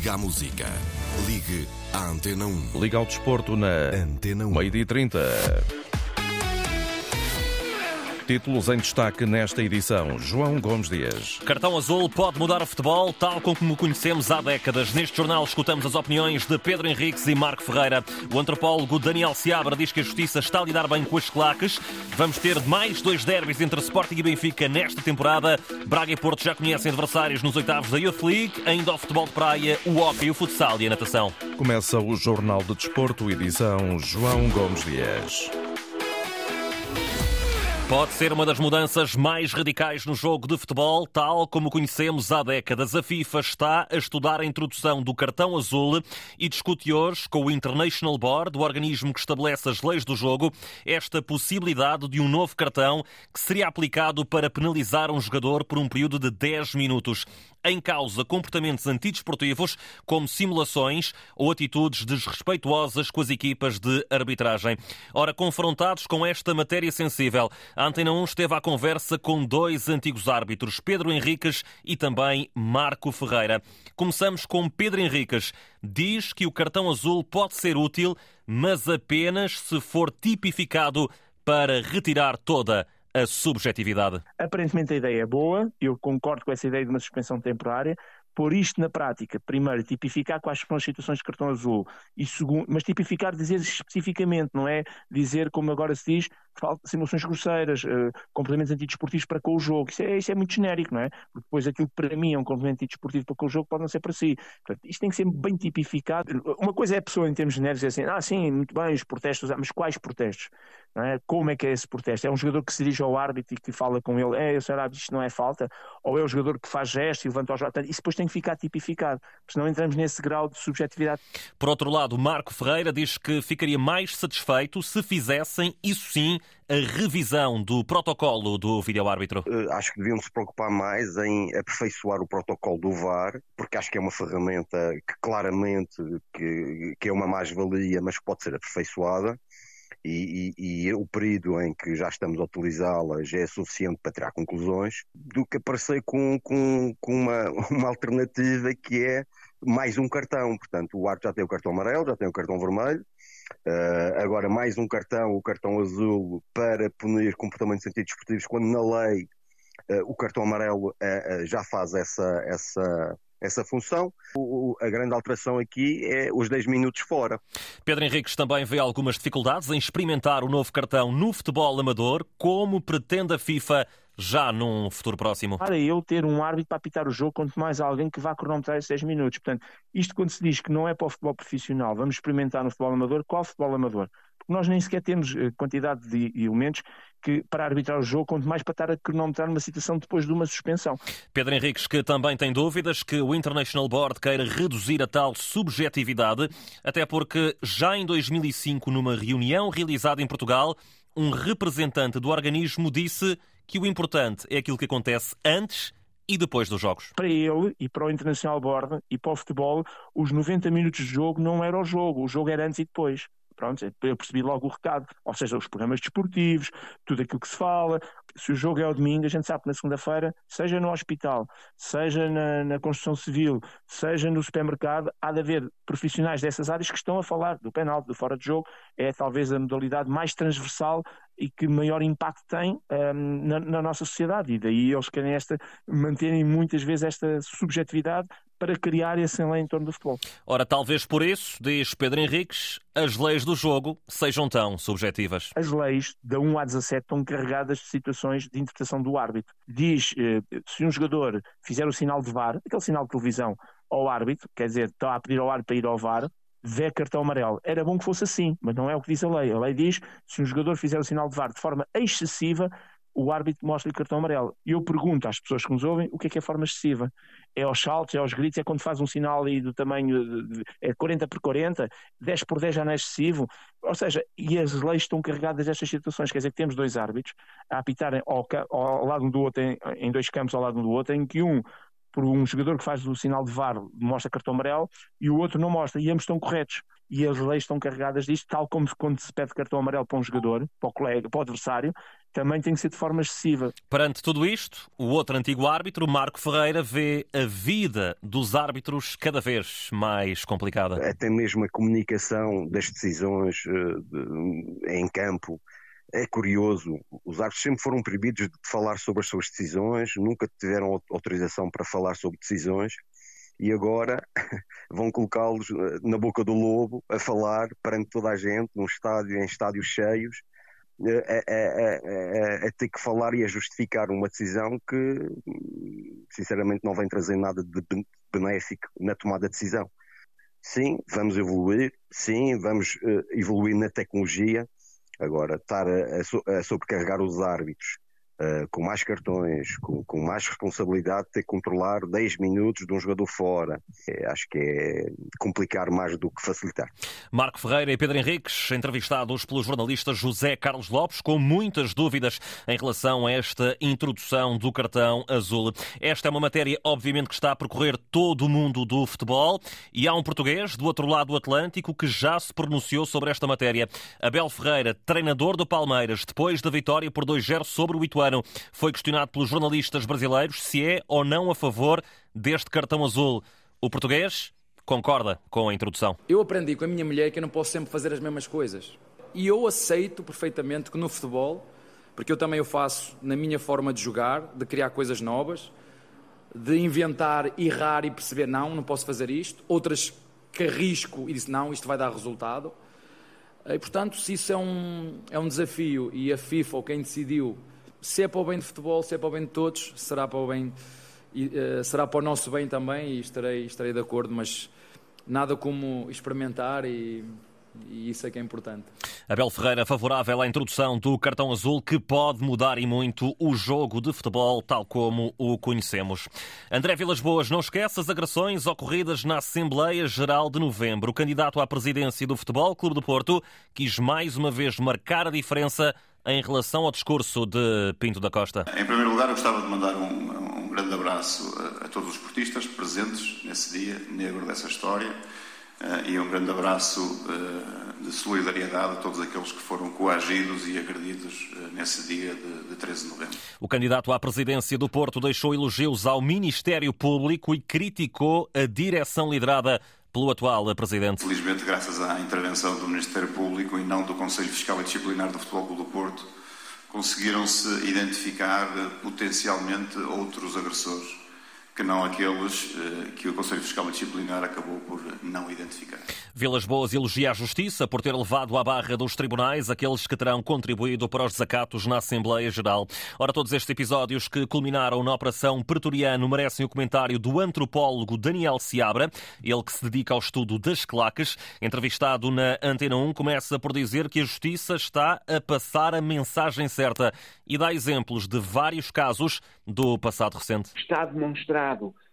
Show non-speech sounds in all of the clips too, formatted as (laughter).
Liga à música. Ligue à Antena 1. Liga ao desporto na Antena 1. meio-dia e 30. Títulos em destaque nesta edição. João Gomes Dias. Cartão Azul pode mudar o futebol, tal como o conhecemos há décadas. Neste jornal escutamos as opiniões de Pedro Henriques e Marco Ferreira. O antropólogo Daniel Seabra diz que a justiça está a lidar bem com as claques. Vamos ter mais dois derbys entre Sporting e Benfica nesta temporada. Braga e Porto já conhecem adversários nos oitavos da Youth League. Ainda ao futebol de praia, o hóquei, o futsal e a natação. Começa o Jornal de Desporto, edição João Gomes Dias. Pode ser uma das mudanças mais radicais no jogo de futebol, tal como conhecemos há décadas. A FIFA está a estudar a introdução do cartão azul e discute hoje com o International Board, o organismo que estabelece as leis do jogo, esta possibilidade de um novo cartão que seria aplicado para penalizar um jogador por um período de 10 minutos. Em causa comportamentos antidesportivos, como simulações ou atitudes desrespeituosas com as equipas de arbitragem. Ora, confrontados com esta matéria sensível, a Antena 1 esteve à conversa com dois antigos árbitros, Pedro Henriques e também Marco Ferreira. Começamos com Pedro Henriques. Diz que o cartão azul pode ser útil, mas apenas se for tipificado para retirar toda a subjetividade. Aparentemente a ideia é boa, eu concordo com essa ideia de uma suspensão temporária, pôr isto na prática, primeiro, tipificar quais são as situações de cartão azul, e segundo, mas tipificar, dizer especificamente, não é dizer, como agora se diz, simulações grosseiras, uh, complementos antidesportivos para com o jogo. Isso é, isso é muito genérico, não é? Porque depois aquilo que para mim é um complemento antidesportivo para com o jogo pode não ser para si. Portanto, isto tem que ser bem tipificado. Uma coisa é a pessoa, em termos genéricos, dizer assim, ah, sim, muito bem, os protestos, mas quais protestos? É? Como é que é esse protesto? É um jogador que se dirige ao árbitro e que fala com ele, é, senhor árbitro, isto não é falta? Ou é o jogador que faz gesto e levanta os Isso depois tem que ficar tipificado, senão entramos nesse grau de subjetividade. Por outro lado, Marco Ferreira diz que ficaria mais satisfeito se fizessem, isso sim, a revisão do protocolo do vídeo-árbitro? Uh, acho que deviam se preocupar mais em aperfeiçoar o protocolo do VAR, porque acho que é uma ferramenta que claramente que, que é uma mais-valia, mas que pode ser aperfeiçoada. E, e, e, o período em que já estamos a utilizá-la já é suficiente para tirar conclusões, do que aparecer com, com, com uma, (laughs) uma alternativa que é mais um cartão. Portanto, o árbitro já tem o cartão amarelo, já tem o cartão vermelho, Uh, agora, mais um cartão, o cartão azul, para punir comportamentos antidesportivos, quando na lei uh, o cartão amarelo uh, já faz essa, essa, essa função. O, a grande alteração aqui é os 10 minutos fora. Pedro Henriques também vê algumas dificuldades em experimentar o novo cartão no futebol amador, como pretende a FIFA já num futuro próximo? Para eu ter um árbitro para apitar o jogo, quanto mais alguém que vá cronometrar esses 10 minutos. Portanto, isto quando se diz que não é para o futebol profissional, vamos experimentar no futebol amador, qual futebol amador? Porque nós nem sequer temos eh, quantidade de elementos que, para arbitrar o jogo, quanto mais para estar a cronometrar uma situação depois de uma suspensão. Pedro Henriques, que também tem dúvidas que o International Board queira reduzir a tal subjetividade, até porque já em 2005, numa reunião realizada em Portugal, um representante do organismo disse que o importante é aquilo que acontece antes e depois dos jogos. Para ele e para o Internacional Board e para o futebol, os 90 minutos de jogo não era o jogo, o jogo era antes e depois. Pronto, eu percebi logo o recado. Ou seja, os programas desportivos, tudo aquilo que se fala. Se o jogo é ao domingo, a gente sabe que na segunda-feira, seja no hospital, seja na, na, construção civil, seja no supermercado, há de haver profissionais dessas áreas que estão a falar do penalti, do fora de jogo. É talvez a modalidade mais transversal e que maior impacto tem um, na, na, nossa sociedade. E daí eles querem esta, manterem muitas vezes esta subjetividade para criar esse lei em torno do futebol. Ora, talvez por isso, diz Pedro Henriques, as leis do jogo sejam tão subjetivas. As leis, da 1 a 17, estão carregadas de situações de interpretação do árbitro. Diz, eh, se um jogador fizer o sinal de VAR, aquele sinal de televisão, ao árbitro, quer dizer, está a pedir ao árbitro para ir ao VAR, vê cartão amarelo. Era bom que fosse assim, mas não é o que diz a lei. A lei diz se um jogador fizer o sinal de VAR de forma excessiva, o árbitro mostra-lhe cartão amarelo. E eu pergunto às pessoas que nos ouvem o que é que é forma excessiva. É aos saltos, é aos gritos, é quando faz um sinal aí do tamanho de, é 40 por 40, 10 por 10 já não é excessivo. Ou seja, e as leis estão carregadas destas situações. Quer dizer que temos dois árbitros a apitarem ao, ao lado um do outro, em, em dois campos ao lado um do outro, em que um por um jogador que faz o sinal de VAR mostra cartão amarelo e o outro não mostra, e ambos estão corretos. E as leis estão carregadas disto, tal como quando se pede cartão amarelo para um jogador, para o colega, para o adversário, também tem que ser de forma excessiva. Perante tudo isto, o outro antigo árbitro, Marco Ferreira, vê a vida dos árbitros cada vez mais complicada. Até mesmo a comunicação das decisões uh, em campo é curioso, os árbitros sempre foram proibidos de falar sobre as suas decisões, nunca tiveram autorização para falar sobre decisões e agora (laughs) vão colocá-los eh, na boca do lobo a falar perante toda a gente, num estádio, em estádios cheios, a, a, a, a, ter que falar e a justificar uma decisão que, sinceramente, não vem trazer nada de benéfico na tomada de decisão. Sim, vamos evoluir, sim, vamos uh, evoluir na tecnologia, Agora, estar a, a sobrecarregar os árbitros uh, com mais cartões, com, com, mais responsabilidade, ter que controlar 10 minutos de um jogador fora. É, acho que é complicar mais do que facilitar. Marco Ferreira e Pedro Henriques, entrevistados pelo jornalista José Carlos Lopes, com muitas dúvidas em relação a esta introdução do cartão azul. Esta é uma matéria, obviamente, que está a percorrer todo o mundo do futebol e há um português do outro lado do Atlântico que já se pronunciou sobre esta matéria. Abel Ferreira, treinador do Palmeiras, depois da vitória por 2-0 sobre o Ituano foi questionado pelos jornalistas brasileiros se é ou não a favor deste cartão azul. O português concorda com a introdução. Eu aprendi com a minha mulher que eu não posso sempre fazer as mesmas coisas. E eu aceito perfeitamente que no futebol, porque eu também o faço na minha forma de jogar, de criar coisas novas, de inventar, errar e perceber, não, não posso fazer isto. Outras que arrisco e disse, não, isto vai dar resultado. E, portanto, se isso é um, é um desafio e a FIFA ou quem decidiu se é para o bem de futebol, se é para o bem de todos, será para o bem, uh, será para o nosso bem também e estarei, estarei de acordo, mas nada como experimentar e, e isso é que é importante. Abel Ferreira, favorável à introdução do cartão azul, que pode mudar e muito o jogo de futebol, tal como o conhecemos. André Vilas Boas, não esquece as agressões ocorridas na Assembleia Geral de Novembro. O candidato à presidência do Futebol Clube do Porto quis mais uma vez marcar a diferença em relação ao discurso de Pinto da Costa? Em primeiro lugar, eu gostava de mandar um, um grande abraço a, a, todos os esportistas presentes nesse dia negro dessa história uh, e um grande abraço uh, de solidariedade a todos aqueles que foram coagidos e agredidos uh, nesse dia de, de 13 de novembro. O candidato à presidência do Porto deixou elogios ao Ministério Público e criticou a direção liderada pelo atual Presidente. Felizmente, graças à intervenção do Ministério Público e não do Conselho Fiscal e Disciplinar do Futebol Clube do Porto, conseguiram-se identificar potencialmente outros agressores que não aqueles eh, que o Conselho Fiscal Disciplinar acabou por não identificar. Vilas Boas elogia a Justiça por ter levado à barra dos tribunais aqueles que terão contribuído para os desacatos na Assembleia Geral. Ora, todos estes episódios que culminaram na Operação Pretoriano merecem o comentário do antropólogo Daniel Seabra, ele que se dedica ao estudo das claques. Entrevistado na Antena 1, começa por dizer que a Justiça está a passar a mensagem certa e dá exemplos de vários casos do passado recente. Está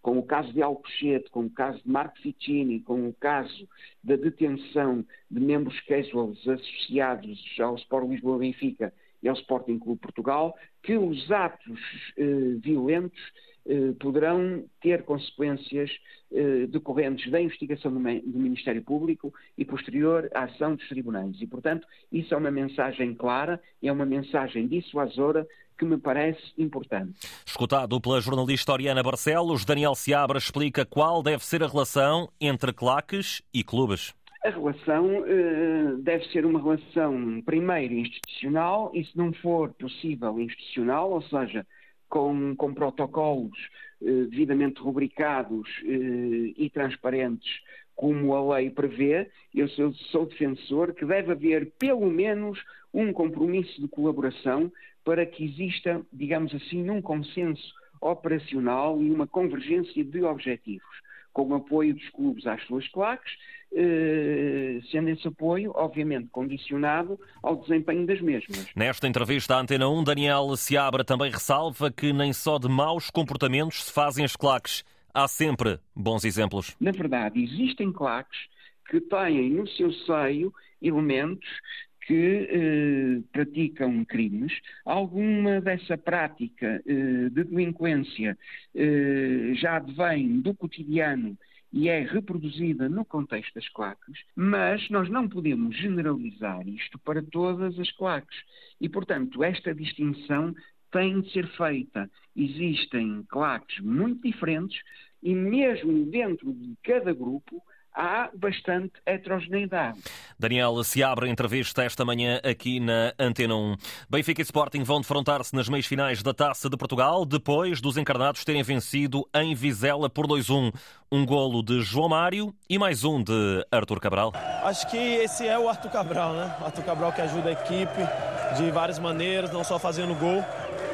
com o caso de Alcochete, com o caso de Marco Ficini, com o caso da detenção de membros casuals associados ao Sport Lisboa Benfica e ao Sporting Clube Portugal, que os atos eh, violentos eh, poderão ter consequências eh, decorrentes da investigação do, do, Ministério Público e posterior à ação dos tribunais. E, portanto, isso é uma mensagem clara, é uma mensagem dissuasora que me parece importante. Escutado pela jornalista Oriana Barcelos, Daniel Seabra explica qual deve ser a relação entre claques e clubes. A relação uh, deve ser uma relação, primeiro, institucional, e se não for possível, institucional, ou seja, com, com protocolos uh, devidamente rubricados uh, e transparentes, como a lei prevê, eu sou, sou defensor que deve haver pelo menos um compromisso de colaboração para que exista, digamos assim, um consenso operacional e uma convergência de objetivos, com o apoio dos clubes às suas claques, eh, sendo esse apoio, obviamente, condicionado ao desempenho das mesmas. Nesta entrevista à Antena 1, Daniel Seabra também ressalva que nem só de maus comportamentos se fazem as claques. Há sempre bons exemplos. Na verdade, existem claques que têm no seu seio elementos que eh, praticam crimes. Alguma dessa prática eh, de delinquência eh, já advém do cotidiano e é reproduzida no contexto das claques, mas nós não podemos generalizar isto para todas as claques. E, portanto, esta distinção tem de ser feita. Existem claques muito diferentes e, mesmo dentro de cada grupo, há bastante heterogeneidade. Daniel, se abre a entrevista esta manhã aqui na Antena 1. Benfica e Sporting vão defrontar-se nas meias finais da Taça de Portugal, depois dos encarnados terem vencido em Vizela por 2-1. Um golo de João Mário e mais um de Arthur Cabral. Acho que esse é o Arthur Cabral, né? Arthur Cabral que ajuda a equipe de várias maneiras, não só fazendo gol,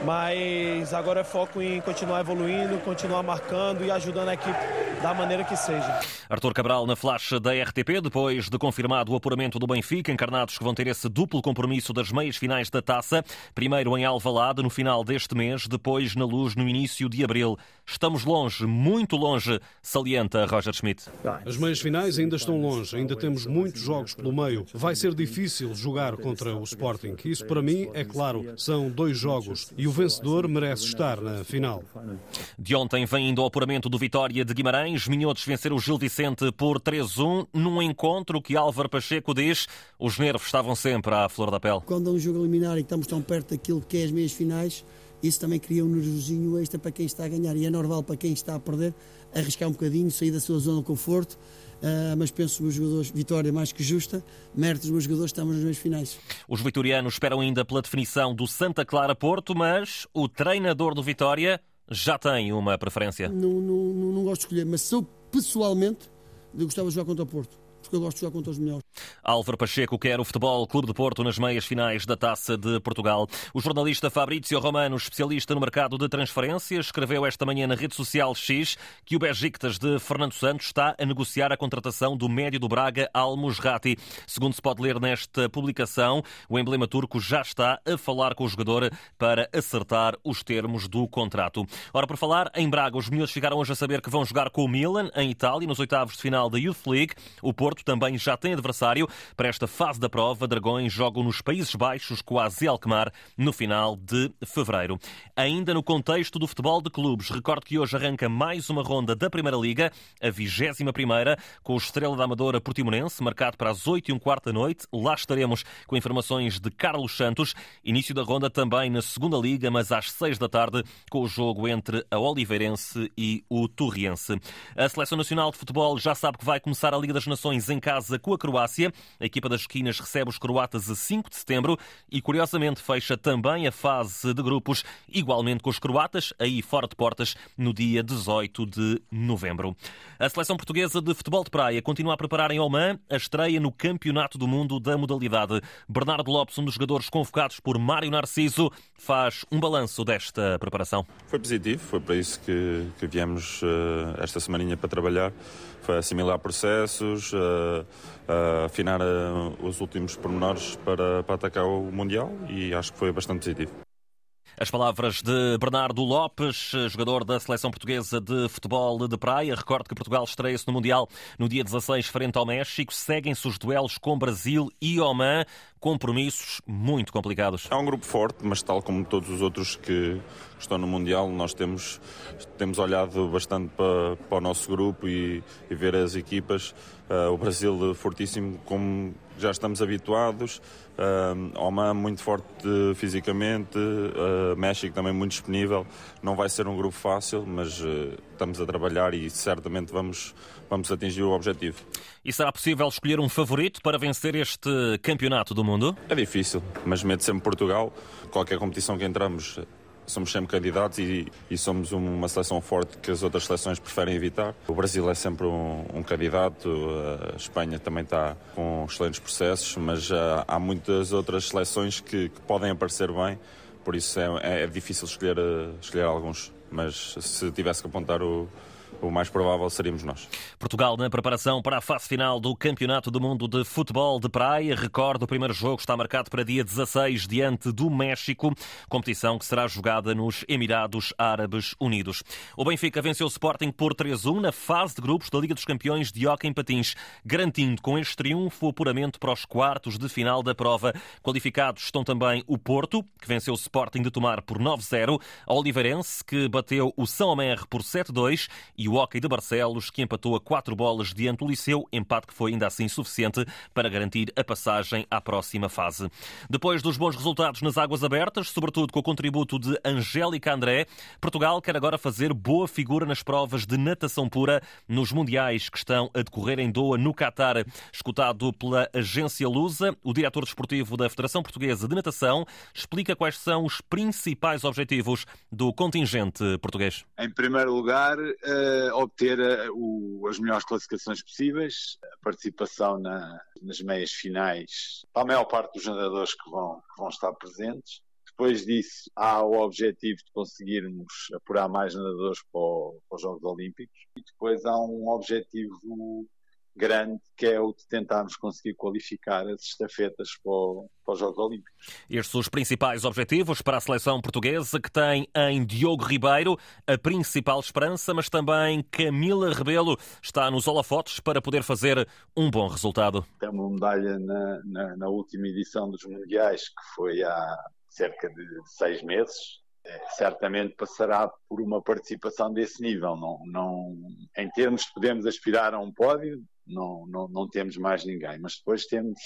mas agora é foco em continuar evoluindo, continuar marcando e ajudando a equipe da maneira que seja. Arthur Cabral na flash da RTP, depois de confirmado o apuramento do Benfica, encarnados que vão ter esse duplo compromisso das meias finais da taça, primeiro em Alvalade no final deste mês, depois na Luz no início de abril. Estamos longe, muito longe, salienta Roger Schmidt. As meias finais ainda estão longe, ainda temos muitos jogos pelo meio. Vai ser difícil jogar contra o Sporting. Isso para mim é claro, são dois jogos e o vencedor merece estar na final. De ontem vem ainda o apuramento do Vitória de Guimarães. Minhotos venceram o Gil Vicente por 3-1 num encontro que Álvaro Pacheco diz os nervos estavam sempre à flor da pele. Quando é um jogo eliminar e estamos tão perto daquilo que é as meias finais, isso também cria um nervosinho extra para quem está a ganhar e é normal para quem está a perder arriscar um bocadinho, sair da sua zona de conforto, uh, mas penso que os meus jogadores, vitória mais que justa, mérito dos meus jogadores, estamos nos meios finais. Os vitorianos esperam ainda pela definição do Santa Clara Porto, mas o treinador do Vitória já tem uma preferência. Não, não, não, não gosto de escolher, mas sou pessoalmente, eu gostava de jogar contra o Porto porque eu gosto de jogar contra os melhores. Álvaro Pacheco quer o Futebol Clube de Porto nas meias finais da Taça de Portugal. O jornalista Fabrício Romano, especialista no mercado de transferências, escreveu esta manhã na rede social X que o Besiktas de Fernando Santos está a negociar a contratação do médio do Braga Al Musrati. Segundo se pode ler nesta publicação, o emblema turco já está a falar com o jogador para acertar os termos do contrato. Ora, por falar em Braga, os miúdos ficaram hoje a saber que vão jogar com o Milan em Itália nos oitavos de final da Youth League. O Porto também já tem adversário para esta fase da prova. Dragões jogam nos Países Baixos com a Alkmaar no final de fevereiro. Ainda no contexto do futebol de clubes, recordo que hoje arranca mais uma ronda da Primeira Liga, a 21 primeira, com o Estrela da Amadora Portimonense, marcado para as 8 e um quarto da noite. Lá estaremos com informações de Carlos Santos. Início da ronda também na Segunda Liga, mas às 6 da tarde, com o jogo entre a Oliveirense e o Torriense. A Seleção Nacional de Futebol já sabe que vai começar a Liga das Nações em casa com a Croácia. A equipa das esquinas recebe os croatas a 5 de setembro e, curiosamente, fecha também a fase de grupos, igualmente com os croatas, aí fora de portas, no dia 18 de novembro. A seleção portuguesa de futebol de praia continua a preparar em Oman a estreia no Campeonato do Mundo da modalidade. Bernardo Lopes, um dos jogadores convocados por Mário Narciso, faz um balanço desta preparação. Foi positivo, foi para isso que, que viemos uh, esta semaninha para trabalhar. Foi assimilar processos, uh, uh, afinar os últimos pormenores para, para atacar o Mundial e acho que foi bastante positivo. As palavras de Bernardo Lopes, jogador da seleção portuguesa de futebol de praia. Recordo que Portugal estreia-se no Mundial no dia 16 frente ao México. Seguem-se os duelos com Brasil e Oman compromissos muito complicados. É um grupo forte, mas tal como todos os outros que estão no Mundial, nós temos, temos olhado bastante para, para o nosso grupo e, e ver as equipas. Uh, o Brasil fortíssimo, como já estamos habituados. Uh, Oman muito forte fisicamente, uh, México também muito disponível. Não vai ser um grupo fácil, mas uh, estamos a trabalhar e certamente vamos, vamos atingir o objetivo. E será possível escolher um favorito para vencer este campeonato do mundo? É difícil, mas meto sempre Portugal. Qualquer competição que entramos, somos sempre candidatos e, e, somos uma seleção forte que as outras seleções preferem evitar. O Brasil é sempre um, um candidato, a Espanha também está com excelentes processos, mas uh, há muitas outras seleções que, que, podem aparecer bem, por isso é, é, é difícil escolher, uh, escolher alguns. Mas se tivesse que apontar o, o mais provável seríamos nós. Portugal na preparação para a fase final do Campeonato do Mundo de Futebol de Praia. Recordo, o primeiro jogo está marcado para dia 16 diante do México, competição que será jogada nos Emirados Árabes Unidos. O Benfica venceu o Sporting por 3-1 na fase de grupos da Liga dos Campeões de Hockey em Patins, garantindo com este triunfo o apuramento para os quartos de final da prova. Qualificados estão também o Porto, que venceu o Sporting de Tomar por 9-0, a Oliveirense, que bateu o São Omer por 7-2 e o Hockey de Barcelos, que empatou a quatro bolas diante do Liceu, empate que foi ainda assim suficiente para garantir a passagem à próxima fase. Depois dos bons resultados nas águas abertas, sobretudo com o contributo de Angélica André, Portugal quer agora fazer boa figura nas provas de natação pura nos mundiais que estão a decorrer em Doha, no Qatar. Escutado pela agência Lusa, o diretor desportivo da Federação Portuguesa de Natação explica quais são os principais objetivos do contingente português. Em primeiro lugar, uh obter eh, o, as melhores classificações possíveis, a participação na, nas meias finais para a maior parte dos nadadores que vão, que vão estar presentes. Depois disso, há o objetivo de conseguirmos apurar mais nadadores para, o, para os Jogos Olímpicos. E depois há um objetivo grande, que é o de tentarmos conseguir qualificar as estafetas para, o, para os Jogos Olímpicos. Estes são os principais objetivos para a seleção portuguesa, que tem em Diogo Ribeiro a principal esperança, mas também Camila Rebelo está nos holofotes para poder fazer um bom resultado. Tem uma medalha na, na, na última edição dos Mundiais, que foi há cerca de seis meses, é, certamente passará por uma participação desse nível. Não, não, em termos de podemos aspirar a um pódio, não, não, não temos mais ninguém, mas depois temos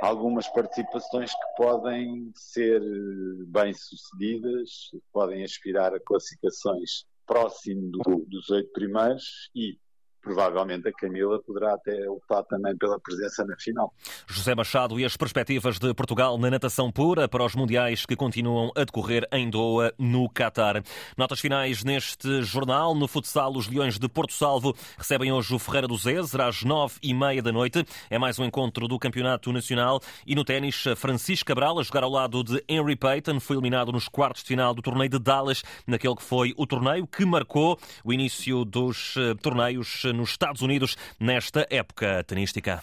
algumas participações que podem ser bem sucedidas, podem aspirar a classificações próximo do, dos oito primeiros e provavelmente a Camila poderá até lutar também pela presença na final. José Machado e as perspectivas de Portugal na natação pura para os mundiais que continuam a decorrer em Doha, no Qatar. Notas finais neste jornal. No futsal, os Leões de Porto Salvo recebem hoje o Ferreira do Zezer às nove e meia da noite. É mais um encontro do Campeonato Nacional. E no ténis, Francisco Cabral, a jogar ao lado de Henry Payton, foi eliminado nos quartos de final do torneio de Dallas, naquele que foi o torneio que marcou o início dos eh, torneios nos Estados Unidos nesta época tenística.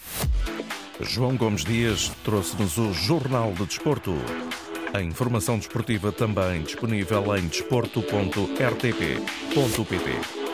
João Gomes Dias trouxe-nos o Jornal de Desporto. A informação desportiva também disponível em desporto.rtp.pt.